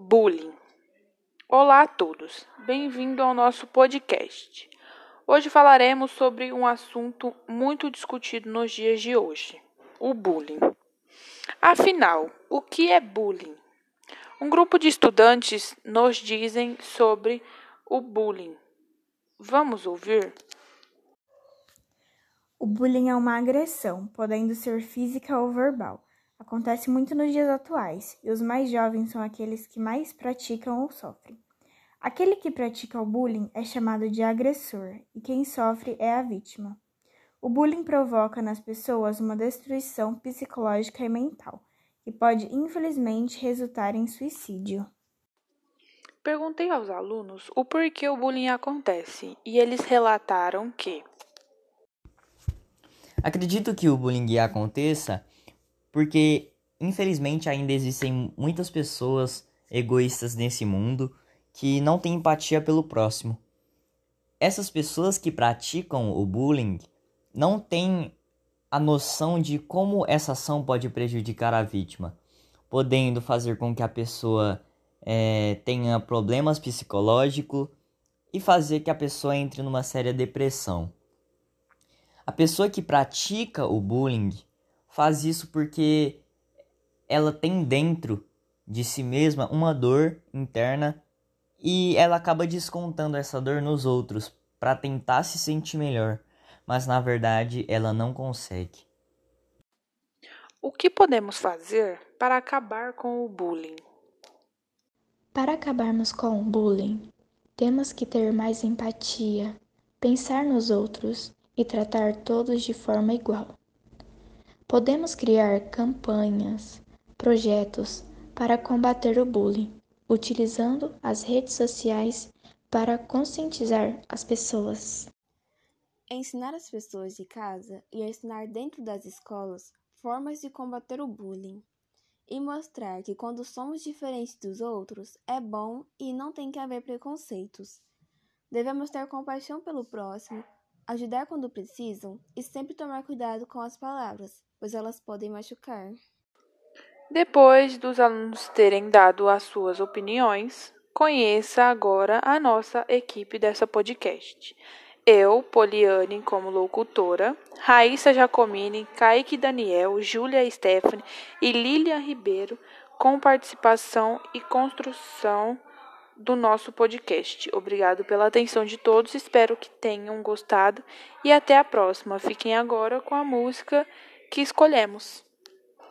Bullying. Olá a todos, bem-vindo ao nosso podcast. Hoje falaremos sobre um assunto muito discutido nos dias de hoje: o bullying. Afinal, o que é bullying? Um grupo de estudantes nos dizem sobre o bullying. Vamos ouvir? O bullying é uma agressão, podendo ser física ou verbal Acontece muito nos dias atuais, e os mais jovens são aqueles que mais praticam ou sofrem. Aquele que pratica o bullying é chamado de agressor, e quem sofre é a vítima. O bullying provoca nas pessoas uma destruição psicológica e mental, que pode infelizmente resultar em suicídio. Perguntei aos alunos o porquê o bullying acontece e eles relataram que Acredito que o bullying aconteça porque infelizmente ainda existem muitas pessoas egoístas nesse mundo que não têm empatia pelo próximo. Essas pessoas que praticam o bullying não têm a noção de como essa ação pode prejudicar a vítima, podendo fazer com que a pessoa é, tenha problemas psicológicos e fazer que a pessoa entre numa séria depressão. A pessoa que pratica o bullying faz isso porque ela tem dentro de si mesma uma dor interna e ela acaba descontando essa dor nos outros para tentar se sentir melhor, mas na verdade ela não consegue. O que podemos fazer para acabar com o bullying? Para acabarmos com o bullying, temos que ter mais empatia, pensar nos outros e tratar todos de forma igual. Podemos criar campanhas, projetos para combater o bullying, utilizando as redes sociais para conscientizar as pessoas. Ensinar as pessoas de casa e ensinar dentro das escolas formas de combater o bullying e mostrar que quando somos diferentes dos outros é bom e não tem que haver preconceitos. Devemos ter compaixão pelo próximo, ajudar quando precisam e sempre tomar cuidado com as palavras, pois elas podem machucar. Depois dos alunos terem dado as suas opiniões, conheça agora a nossa equipe dessa podcast. Eu, Poliane, como locutora, Raíssa Jacomini, Kaique Daniel, Júlia Stephanie e Lilian Ribeiro, com participação e construção do nosso podcast. Obrigado pela atenção de todos, espero que tenham gostado e até a próxima. Fiquem agora com a música que escolhemos.